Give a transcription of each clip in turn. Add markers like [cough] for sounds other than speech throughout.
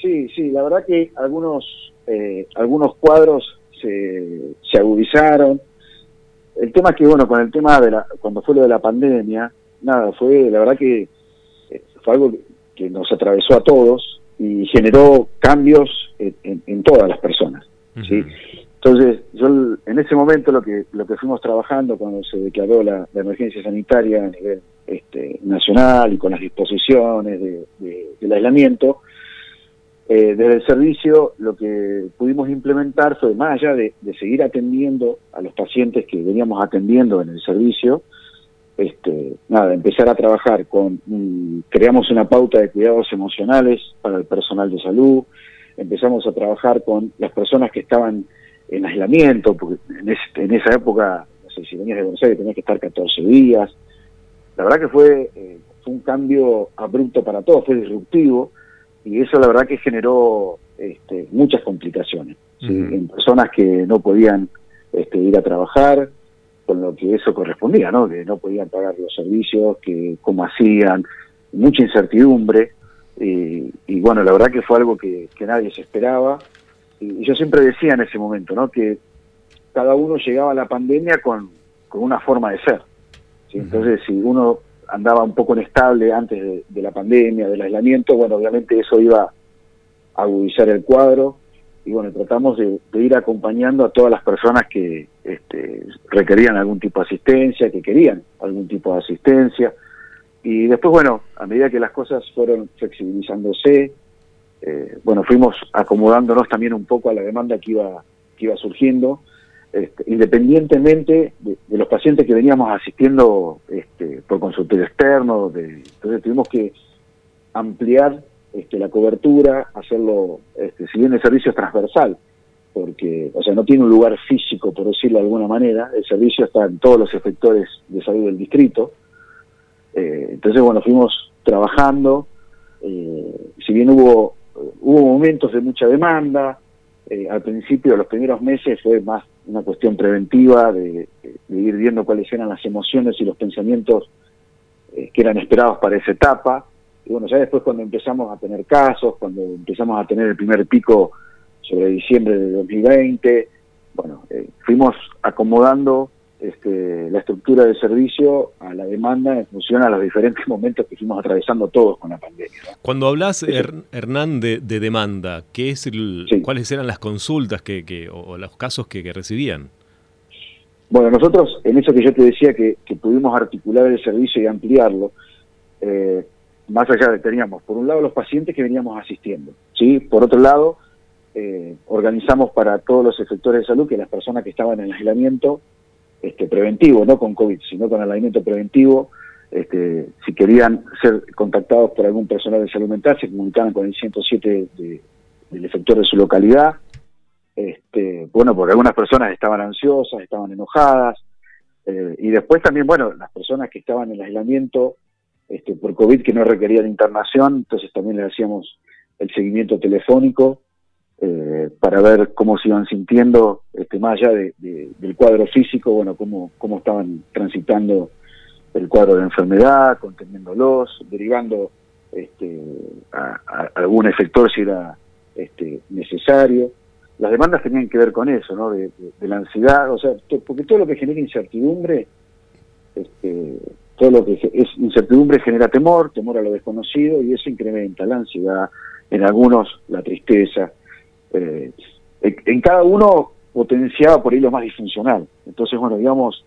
sí, sí, la verdad que algunos, eh, algunos cuadros se, se agudizaron. El tema es que, bueno, con el tema de la, cuando fue lo de la pandemia, nada, fue, la verdad que eh, fue algo que nos atravesó a todos y generó cambios en, en, todas las personas, ¿sí? Entonces, yo en ese momento lo que lo que fuimos trabajando cuando se declaró la, emergencia sanitaria a nivel este, nacional y con las disposiciones de, del aislamiento, eh, desde el servicio lo que pudimos implementar fue, más allá de, seguir atendiendo a los pacientes que veníamos atendiendo en el servicio, este, nada, empezar a trabajar con, creamos una pauta de cuidados emocionales para el personal de salud, empezamos a trabajar con las personas que estaban en aislamiento, porque en, esa época, no sé si venías de Buenos Aires tenías que estar 14 días. La verdad que fue, eh, fue un cambio abrupto para todos, fue disruptivo, y eso la verdad que generó este, muchas complicaciones en personas que no podían este, ir a trabajar, con lo que eso correspondía, ¿no? Que no podían pagar los servicios, que cómo hacían, mucha incertidumbre, y, y bueno, la verdad que fue algo que, que nadie se esperaba, y yo siempre decía en ese momento, ¿no? Que cada uno llegaba a la pandemia con, con una forma de ser. Entonces, si uno andaba un poco inestable antes de, la pandemia, del aislamiento, bueno, obviamente eso iba a agudizar el cuadro y bueno, tratamos de, ir acompañando a todas las personas que este, requerían algún tipo de asistencia, que querían algún tipo de asistencia. Y después, bueno, a medida que las cosas fueron flexibilizándose, eh, bueno, fuimos acomodándonos también un poco a la demanda que iba, que iba surgiendo, este, independientemente de, los pacientes que veníamos asistiendo este, por consultorio externo, de, entonces tuvimos que ampliar este, la cobertura, hacerlo, este, si bien el servicio es transversal, porque, o sea, no tiene un lugar físico, por decirlo de alguna manera, el servicio está en todos los efectores de salud del distrito, eh, entonces, bueno, fuimos trabajando, eh, si bien hubo hubo momentos de mucha demanda, eh, al principio, los primeros meses fue más una cuestión preventiva de, ir viendo cuáles eran las emociones y los pensamientos eh, que eran esperados para esa etapa. Y bueno, ya después cuando empezamos a tener casos, cuando empezamos a tener el primer pico sobre diciembre de 2020, bueno, eh, fuimos acomodando este, la estructura del servicio a la demanda en función a los diferentes [laughs] momentos que fuimos atravesando todos con la pandemia. Cuando hablas, Hernán, de, demanda, ¿qué es ¿cuáles eran las consultas que, o, los casos que, recibían? Bueno, nosotros, en eso que yo te decía, que, pudimos articular el servicio y ampliarlo, eh, más allá de teníamos, por un lado, los pacientes que veníamos asistiendo, ¿sí? Por otro lado, eh, organizamos para todos los efectores de salud que las personas que estaban en aislamiento este, preventivo, no con COVID, sino con el alimento preventivo. Este, si querían ser contactados por algún personal de salud mental, se comunicaban con el 107 del efector de su localidad. Este, bueno, porque algunas personas estaban ansiosas, estaban enojadas, eh, y después también, bueno, las personas que estaban en aislamiento este, por COVID que no requerían internación, entonces también le hacíamos el seguimiento telefónico eh, para ver cómo se iban sintiendo, este, más allá de, del cuadro físico, bueno, cómo, cómo estaban transitando el cuadro de enfermedad, conteniéndolos, derivando este, a, algún efector si era este, necesario. Las demandas tenían que ver con eso, ¿no? De, la ansiedad, o sea, porque todo lo que genera incertidumbre, este, todo lo que es incertidumbre genera temor, temor a lo desconocido, y eso incrementa la ansiedad, en algunos la tristeza, eh, en cada uno potenciaba por ahí lo más disfuncional. Entonces, bueno, digamos,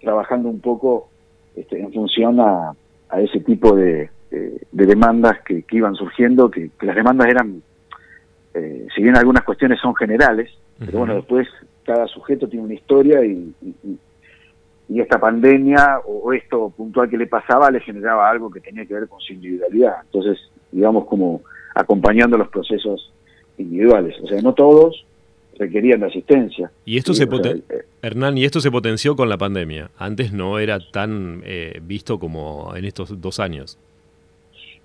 trabajando un poco este, en función a, ese tipo de, demandas que, iban surgiendo, que, las demandas eran, eh, si bien algunas cuestiones son generales, pero bueno, después cada sujeto tiene una historia y, y, esta pandemia o, esto puntual que le pasaba le generaba algo que tenía que ver con su individualidad. Entonces, digamos, como acompañando los procesos individuales. O sea, no todos requerían de asistencia. Y esto se eh, Hernán, y esto se potenció con la pandemia. Antes no era tan eh, visto como en estos dos años.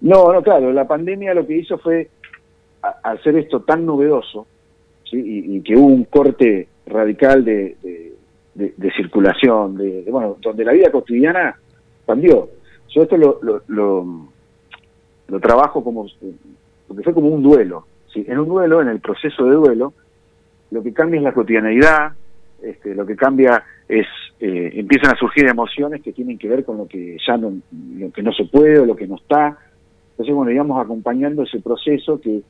No, no, claro, la pandemia lo que hizo fue hacer esto tan novedoso y, que hubo un corte radical de, de, circulación, de, bueno, donde la vida cotidiana cambió. Yo esto lo, lo, lo, lo trabajo como porque fue como un duelo. ¿Sí? En un duelo, en el proceso de duelo, lo que cambia es la cotidianeidad, este, lo que cambia es, eh, empiezan a surgir emociones que tienen que ver con lo que ya no, lo que no se puede o lo que no está. Entonces, bueno, íbamos acompañando ese proceso que,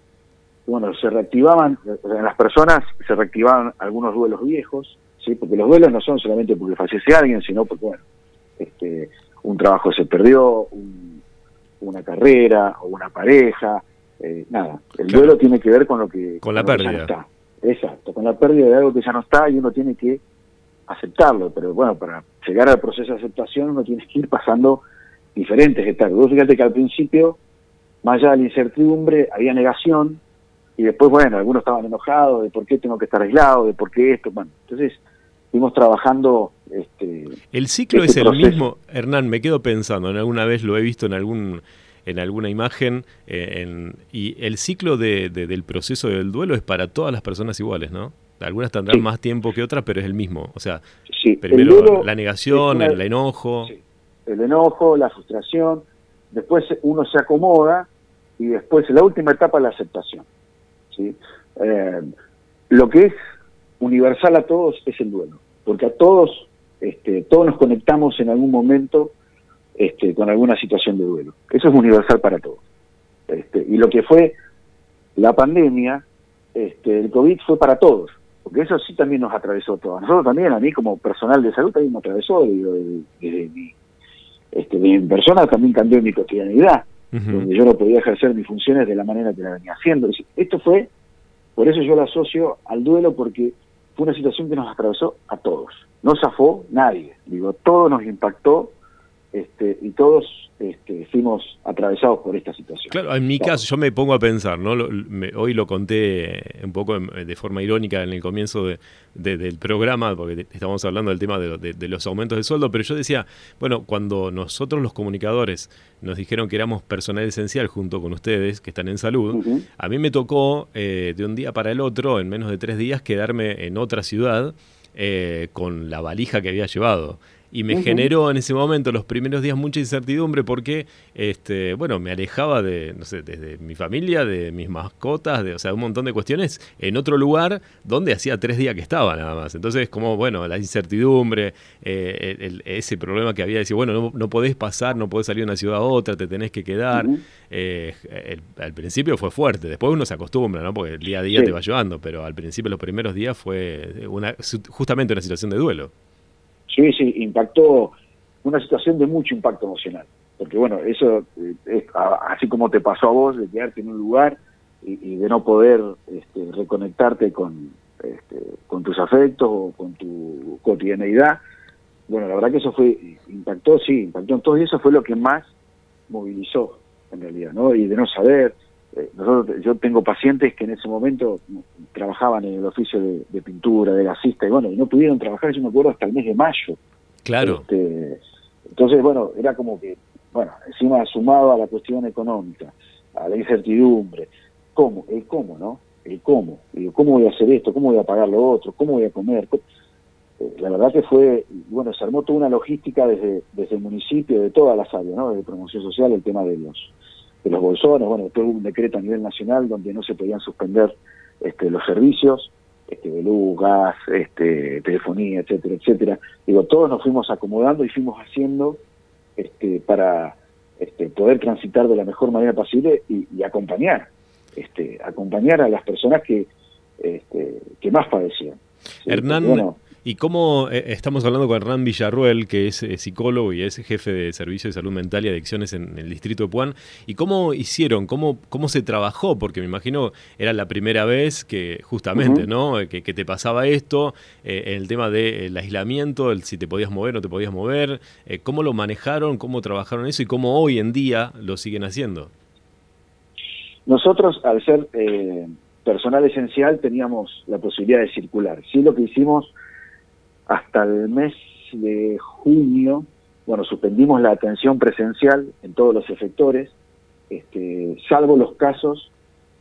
bueno, se reactivaban, en las personas se reactivaban algunos duelos viejos, ¿sí? porque los duelos no son solamente porque fallece alguien, sino porque, bueno, este, un trabajo se perdió, una carrera o una pareja, eh, nada. El duelo tiene que ver con lo que... Con la pérdida. Exacto, con la pérdida de algo que ya no está y uno tiene que aceptarlo, pero bueno, para llegar al proceso de aceptación uno tiene que ir pasando diferentes etapas. Vos fíjate que al principio, más allá de la incertidumbre, había negación y después, bueno, algunos estaban enojados de por qué tengo que estar aislado, de por qué esto, bueno, entonces fuimos trabajando... Este, el ciclo este es el mismo, Hernán, me quedo pensando, en alguna vez lo he visto en algún en alguna imagen, eh, y el ciclo de, del proceso del duelo es para todas las personas iguales, ¿no? Algunas tendrán más tiempo que otras, pero es el mismo. O sea, primero la negación, el enojo. El enojo, la frustración, después uno se acomoda y después la última etapa la aceptación. ¿sí? Eh, lo que es universal a todos es el duelo, porque a todos, este, todos nos conectamos en algún momento este, con alguna situación de duelo. Eso es universal para todos. Este, y lo que fue la pandemia, este, el COVID fue para todos, porque eso sí también nos atravesó a todos. Nosotros también, a mí como personal de salud, también me atravesó, desde, mi, este, mi persona también cambió mi cotidianidad, donde yo no podía ejercer mis funciones de la manera que la venía haciendo. Esto fue, por eso yo lo asocio al duelo, porque fue una situación que nos atravesó a todos. No zafó nadie, digo, todo nos impactó este, y todos este, fuimos atravesados por esta situación. Claro, en mi caso yo me pongo a pensar, ¿no? hoy lo conté un poco de forma irónica en el comienzo del programa, porque estamos hablando del tema de, los aumentos de sueldo, pero yo decía, bueno, cuando nosotros los comunicadores nos dijeron que éramos personal esencial junto con ustedes, que están en salud, a mí me tocó eh, de un día para el otro, en menos de tres días, quedarme en otra ciudad eh, con la valija que había llevado y me generó en ese momento los primeros días mucha incertidumbre porque este bueno me alejaba de no sé desde mi familia de mis mascotas de o sea un montón de cuestiones en otro lugar donde hacía tres días que estaba nada más. Entonces como bueno la incertidumbre eh, ese problema que había de decir bueno no, no, podés pasar no podés salir de una ciudad a otra te tenés que quedar eh, al principio fue fuerte después uno se acostumbra no porque el día a día te va llevando pero al principio los primeros días fue una justamente una situación de duelo Sí, sí, impactó una situación de mucho impacto emocional. Porque bueno, eso eh, es así como te pasó a vos, de quedarte en un lugar y, de no poder este, reconectarte con, este, con tus afectos o con tu cotidianeidad. Bueno, la verdad que eso fue, impactó, sí, impactó en todo y eso fue lo que más movilizó en realidad, ¿no? Y de no saber, eh, nosotros, yo tengo pacientes que en ese momento trabajaban en el oficio de, pintura, de gasista, y bueno, y no pudieron trabajar, yo me acuerdo, hasta el mes de mayo. Claro. Este, entonces, bueno, era como que, bueno, encima sumado a la cuestión económica, a la incertidumbre, ¿cómo? El cómo, ¿no? El cómo. Digo, ¿cómo voy a hacer esto? ¿Cómo voy a pagar lo otro? ¿Cómo voy a comer? Eh, la verdad que fue, bueno, se armó toda una logística desde, desde el municipio, de todas las áreas, ¿no? De promoción social, el tema de los de los bolsones, bueno, después hubo un decreto a nivel nacional donde no se podían suspender este, los servicios, este, de luz, gas, este, telefonía, etcétera, etcétera. Digo, todos nos fuimos acomodando y fuimos haciendo este, para este, poder transitar de la mejor manera posible y, acompañar, este, acompañar a las personas que, este, que más padecían. Hernán, ¿Y cómo eh, estamos hablando con Hernán Villarruel, que es eh, psicólogo y es jefe de Servicio de Salud Mental y Adicciones en el distrito de Puan? ¿Y cómo hicieron? ¿Cómo, cómo se trabajó? Porque me imagino era la primera vez que justamente, ¿no? Que, te pasaba esto, eh, el tema del aislamiento, el si te podías mover o no te podías mover. ¿Cómo lo manejaron? ¿Cómo trabajaron eso? ¿Y cómo hoy en día lo siguen haciendo? Nosotros, al ser personal esencial, teníamos la posibilidad de circular. Sí, lo que hicimos hasta el mes de junio, bueno, suspendimos la atención presencial en todos los efectores, este, salvo los casos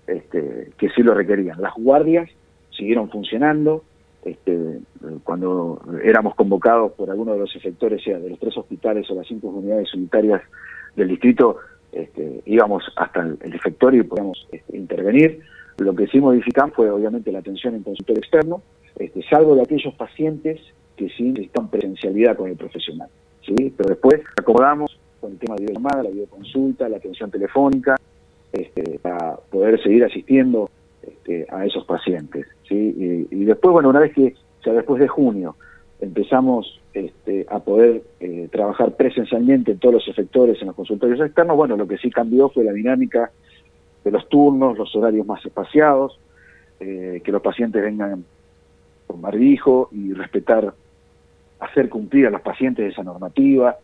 este, que sí lo requerían. Las guardias siguieron funcionando, este, cuando éramos convocados por alguno de los efectores, sea de los tres hospitales o las cinco unidades unitarias del distrito, este, íbamos hasta el, efectorio y podíamos este, intervenir. Lo que sí modificamos fue obviamente la atención en consultorio externo, este, salvo de aquellos pacientes que sí necesitan presencialidad con el profesional. ¿sí? Pero después acomodamos con el tema de videollamada, la videoconsulta, la atención telefónica, este, para poder seguir asistiendo este, a esos pacientes. ¿sí? Y, después, bueno, una vez que, o sea, después de junio, empezamos este, a poder eh, trabajar presencialmente en todos los efectores en los consultorios externos, bueno, lo que sí cambió fue la dinámica de los turnos, los horarios más espaciados, eh, que los pacientes vengan con y respetar, hacer cumplir a los pacientes esa normativa,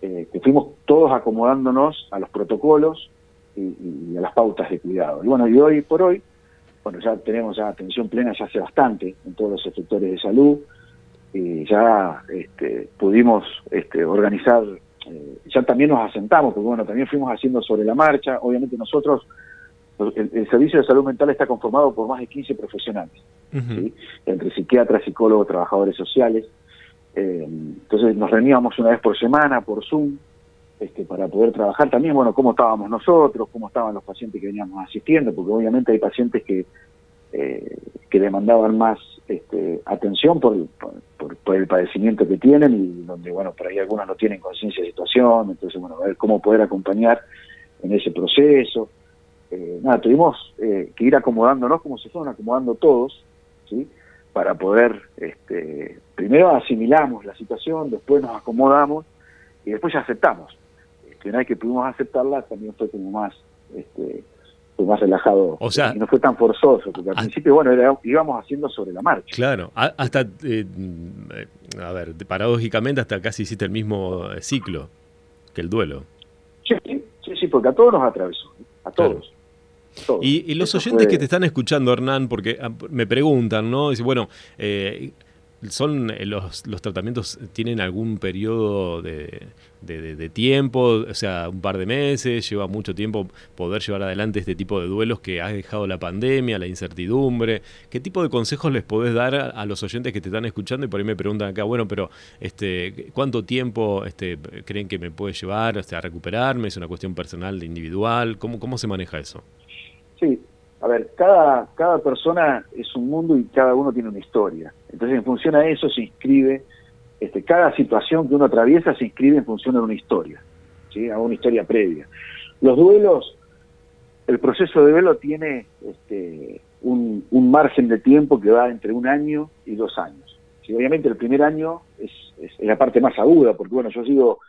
eh, que fuimos todos acomodándonos a los protocolos y, a las pautas de cuidado. Y bueno, y hoy por hoy, bueno, ya tenemos atención plena ya hace bastante en todos los sectores de salud, y ya este, pudimos este, organizar, eh, ya también nos asentamos, porque bueno, también fuimos haciendo sobre la marcha, obviamente nosotros, el, Servicio de Salud Mental está conformado por más de 15 profesionales, entre psiquiatras, psicólogos, trabajadores sociales, eh, entonces nos reuníamos una vez por semana por Zoom, este, para poder trabajar. También, bueno, cómo estábamos nosotros, cómo estaban los pacientes que veníamos asistiendo, porque obviamente hay pacientes que, eh, que demandaban más este, atención por, por, el padecimiento que tienen y donde, bueno, por ahí algunos no tienen conciencia de situación, entonces, bueno, a ver cómo poder acompañar en ese proceso. Eh, nada, tuvimos eh, que ir acomodándonos como se fueron acomodando todos, ¿sí? Para poder, este, primero asimilamos la situación, después nos acomodamos y después ya aceptamos. Que una vez que pudimos aceptarla, también fue como más, este, fue más relajado. O sea, y no fue tan forzoso, porque al principio, bueno, era, íbamos haciendo sobre la marcha. Claro, hasta, eh, a ver, paradójicamente hasta casi hiciste el mismo eh, ciclo que el duelo. Sí, sí, sí, porque a todos nos atravesó, a todos. Y, los oyentes que te están escuchando, Hernán, porque ah, me preguntan, ¿no? Dice, bueno, eh, son eh, los, los, tratamientos tienen algún periodo de, de, tiempo, o sea, un par de meses, lleva mucho tiempo poder llevar adelante este tipo de duelos que ha dejado la pandemia, la incertidumbre. ¿Qué tipo de consejos les podés dar a, los oyentes que te están escuchando? Y por ahí me preguntan acá, bueno, pero este, ¿cuánto tiempo este, creen que me puede llevar a recuperarme? ¿Es una cuestión personal, individual? ¿Cómo, cómo se maneja eso? Sí, a ver, cada, cada persona es un mundo y cada uno tiene una historia. Entonces, en función a eso se inscribe, este, cada situación que uno atraviesa se inscribe en función de una historia, ¿sí? a una historia previa. Los duelos, el proceso de duelo tiene este, un, un margen de tiempo que va entre un año y dos años. Obviamente el primer año es, es, la parte más aguda, porque bueno, yo sigo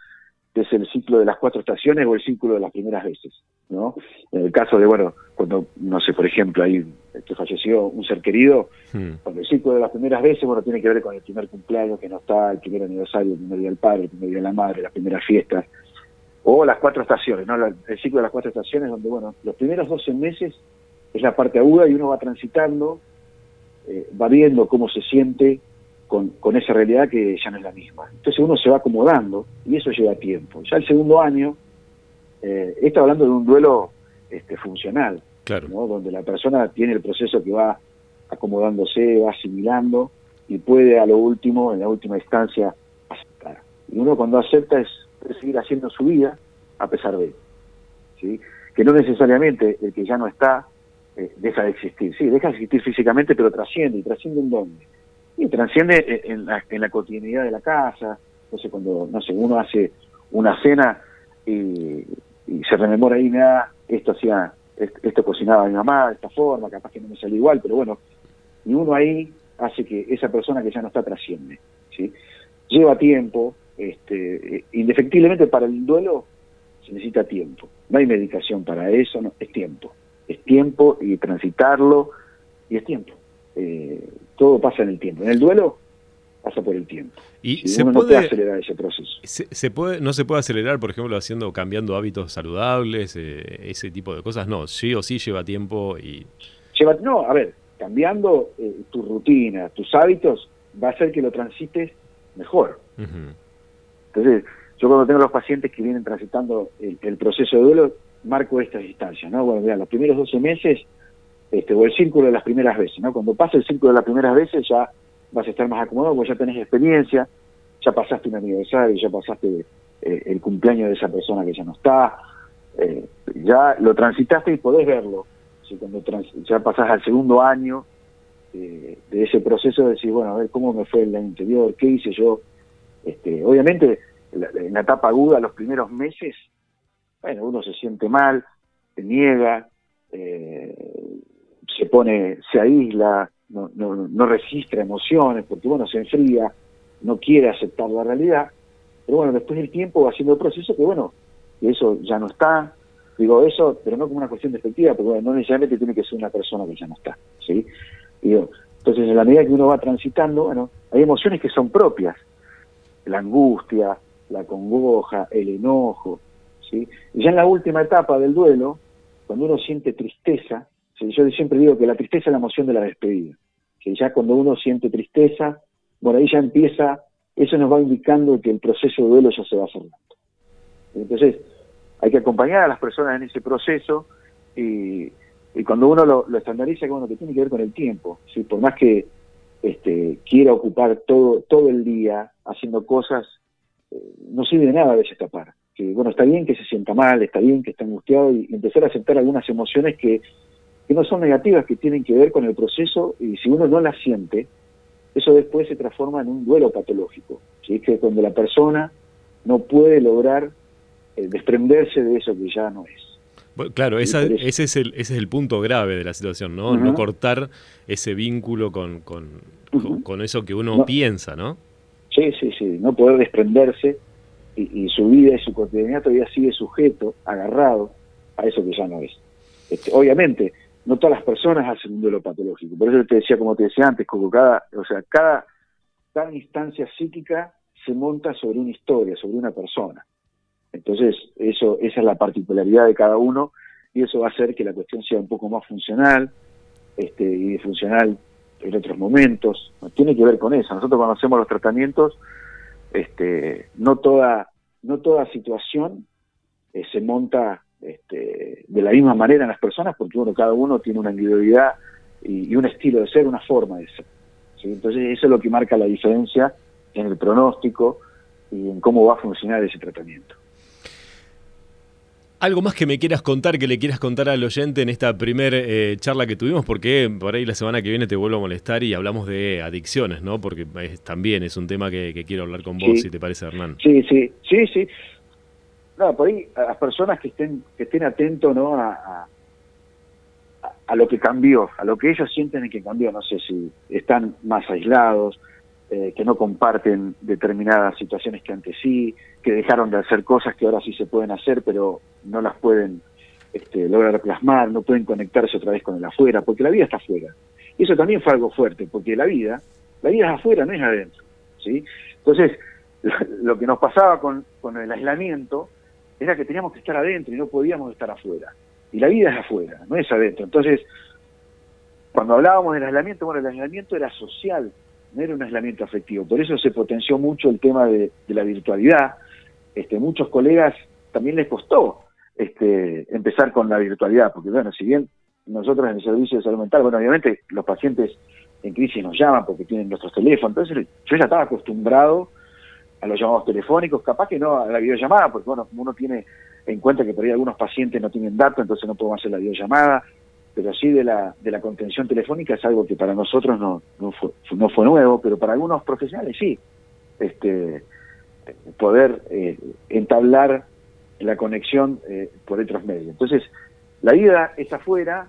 es el ciclo de las cuatro estaciones o el ciclo de las primeras veces, ¿no? En el caso de, bueno, cuando, no sé, por ejemplo, ahí que falleció un ser querido, hmm. cuando el ciclo de las primeras veces, bueno, tiene que ver con el primer cumpleaños que no está, el primer aniversario, el primer día del padre, el primer día de la madre, las primeras fiestas, o las cuatro estaciones, ¿no? El ciclo de las cuatro estaciones, donde, bueno, los primeros 12 meses es la parte aguda y uno va transitando, eh, va viendo cómo se siente, con, con, esa realidad que ya no es la misma. Entonces uno se va acomodando y eso lleva tiempo. Ya el segundo año, eh, está hablando de un duelo este, funcional, claro. donde la persona tiene el proceso que va acomodándose, va asimilando y puede a lo último, en la última instancia, aceptar. Y uno cuando acepta es, seguir haciendo su vida a pesar de ¿sí? Que no necesariamente el que ya no está eh, deja de existir. Sí, deja de existir físicamente, pero trasciende. ¿Y trasciende en dónde? y transciende en la, en la cotidianidad de la casa. Entonces, cuando, no sé, uno hace una cena y, se rememora ahí, nada, esto hacía, esto cocinaba mi mamá de esta forma, capaz que no me sale igual, pero bueno, y uno ahí hace que esa persona que ya no está trasciende, ¿sí? Lleva tiempo, este, indefectiblemente para el duelo se necesita tiempo, no hay medicación para eso, no, es tiempo, es tiempo y transitarlo y es tiempo. Eh, todo pasa en el tiempo. En el duelo pasa por el tiempo. Y se puede, no puede acelerar ese proceso. Se, puede, no se puede acelerar, por ejemplo, haciendo, cambiando hábitos saludables, eh, ese tipo de cosas. No, sí o sí lleva tiempo y. Lleva, no, a ver, cambiando eh, tu rutina, tus hábitos, va a hacer que lo transites mejor. Entonces, yo cuando tengo los pacientes que vienen transitando el, proceso de duelo, marco estas distancias, ¿no? Bueno, mira, los primeros 12 meses este, o el círculo de las primeras veces, ¿no? Cuando pasa el círculo de las primeras veces ya vas a estar más acomodado porque ya tenés experiencia, ya pasaste un aniversario, ya pasaste eh, el cumpleaños de esa persona que ya no está, eh, ya lo transitaste y podés verlo. Si cuando ya pasás al segundo año de ese proceso, decir, bueno, a ver cómo me fue el año anterior, qué hice yo. Este, obviamente, en la etapa aguda, los primeros meses, bueno, uno se siente mal, se niega, eh, se pone, se aísla, no, no, no registra emociones, porque bueno, se enfría, no quiere aceptar la realidad, pero bueno, después del tiempo va haciendo el proceso que bueno, eso ya no está, digo eso, pero no como una cuestión despectiva, porque bueno, no necesariamente tiene que ser una persona que ya no está, ¿sí? Digo, entonces en la medida que uno va transitando, bueno, hay emociones que son propias, la angustia, la congoja, el enojo, ¿sí? Y ya en la última etapa del duelo, cuando uno siente tristeza, yo siempre digo que la tristeza es la emoción de la despedida, que ya cuando uno siente tristeza, bueno, ahí ya empieza, eso nos va indicando que el proceso de duelo ya se va cerrando. Entonces, hay que acompañar a las personas en ese proceso y, cuando uno lo, estandariza, bueno, que tiene que ver con el tiempo, ¿sí? por más que este, quiera ocupar todo, todo el día haciendo cosas, eh, no sirve de nada a veces escapar. Que, bueno, está bien que se sienta mal, está bien que está angustiado y empezar a aceptar algunas emociones que que no son negativas, que tienen que ver con el proceso y si uno no las siente, eso después se transforma en un duelo patológico, ¿sí? que cuando la persona no puede lograr eh, desprenderse de eso que ya no es. claro, ese, es el, ese es el punto grave de la situación, ¿no? No cortar ese vínculo con, con, eso que uno piensa, ¿no? Sí, sí, sí, no poder desprenderse y, y su vida y su cotidianidad todavía sigue sujeto, agarrado a eso que ya no es. Este, obviamente, no todas las personas hacen un duelo patológico. Por eso te decía, como te decía antes, como cada, o sea, cada, cada instancia psíquica se monta sobre una historia, sobre una persona. Entonces, eso, esa es la particularidad de cada uno y eso va a hacer que la cuestión sea un poco más funcional este, y funcional en otros momentos. Tiene que ver con eso. Nosotros cuando hacemos los tratamientos, este, no toda, no toda situación eh, se monta este, de la misma manera en las personas, porque uno, cada uno tiene una individualidad y, un estilo de ser, una forma de ser. Entonces eso es lo que marca la diferencia en el pronóstico y en cómo va a funcionar ese tratamiento. Algo más que me quieras contar, que le quieras contar al oyente en esta primera eh, charla que tuvimos, porque por ahí la semana que viene te vuelvo a molestar y hablamos de adicciones, ¿no? Porque también es un tema que, quiero hablar con vos, si te parece, Hernán. Sí, sí, sí, sí. No, por ahí a las personas que estén, que estén atentos ¿no? A, a, lo que cambió, a lo que ellos sienten que cambió, no sé si están más aislados, eh, que no comparten determinadas situaciones que antes sí, que dejaron de hacer cosas que ahora sí se pueden hacer, pero no las pueden este, lograr plasmar, no pueden conectarse otra vez con el afuera, porque la vida está afuera. Y eso también fue algo fuerte, porque la vida, la vida es afuera, no es adentro. ¿sí? Entonces, [laughs] lo que nos pasaba con, con el aislamiento era que teníamos que estar adentro y no podíamos estar afuera. Y la vida es afuera, no es adentro. Entonces, cuando hablábamos del aislamiento, bueno, el aislamiento era social, no era un aislamiento afectivo. Por eso se potenció mucho el tema de, la virtualidad. Este, muchos colegas también les costó este, empezar con la virtualidad, porque bueno, si bien nosotros en el servicio de salud mental, bueno, obviamente los pacientes en crisis nos llaman porque tienen nuestros teléfonos, entonces yo ya estaba acostumbrado a los llamados telefónicos, capaz que no a la videollamada, porque bueno, uno tiene en cuenta que por ahí algunos pacientes no tienen datos, entonces no podemos hacer la videollamada, pero sí de la, de la contención telefónica es algo que para nosotros no, no, fue, no fue nuevo, pero para algunos profesionales sí, este, poder eh, entablar la conexión eh, por otros medios. Entonces, la vida es afuera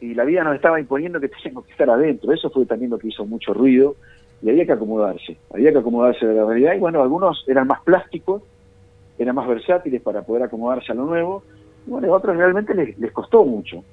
y la vida nos estaba imponiendo que teníamos que estar adentro, eso fue también lo que hizo mucho ruido y había que acomodarse, había que acomodarse de la realidad. Y bueno, algunos eran más plásticos, eran más versátiles para poder acomodarse a lo nuevo, y bueno, a otros realmente les, les costó mucho,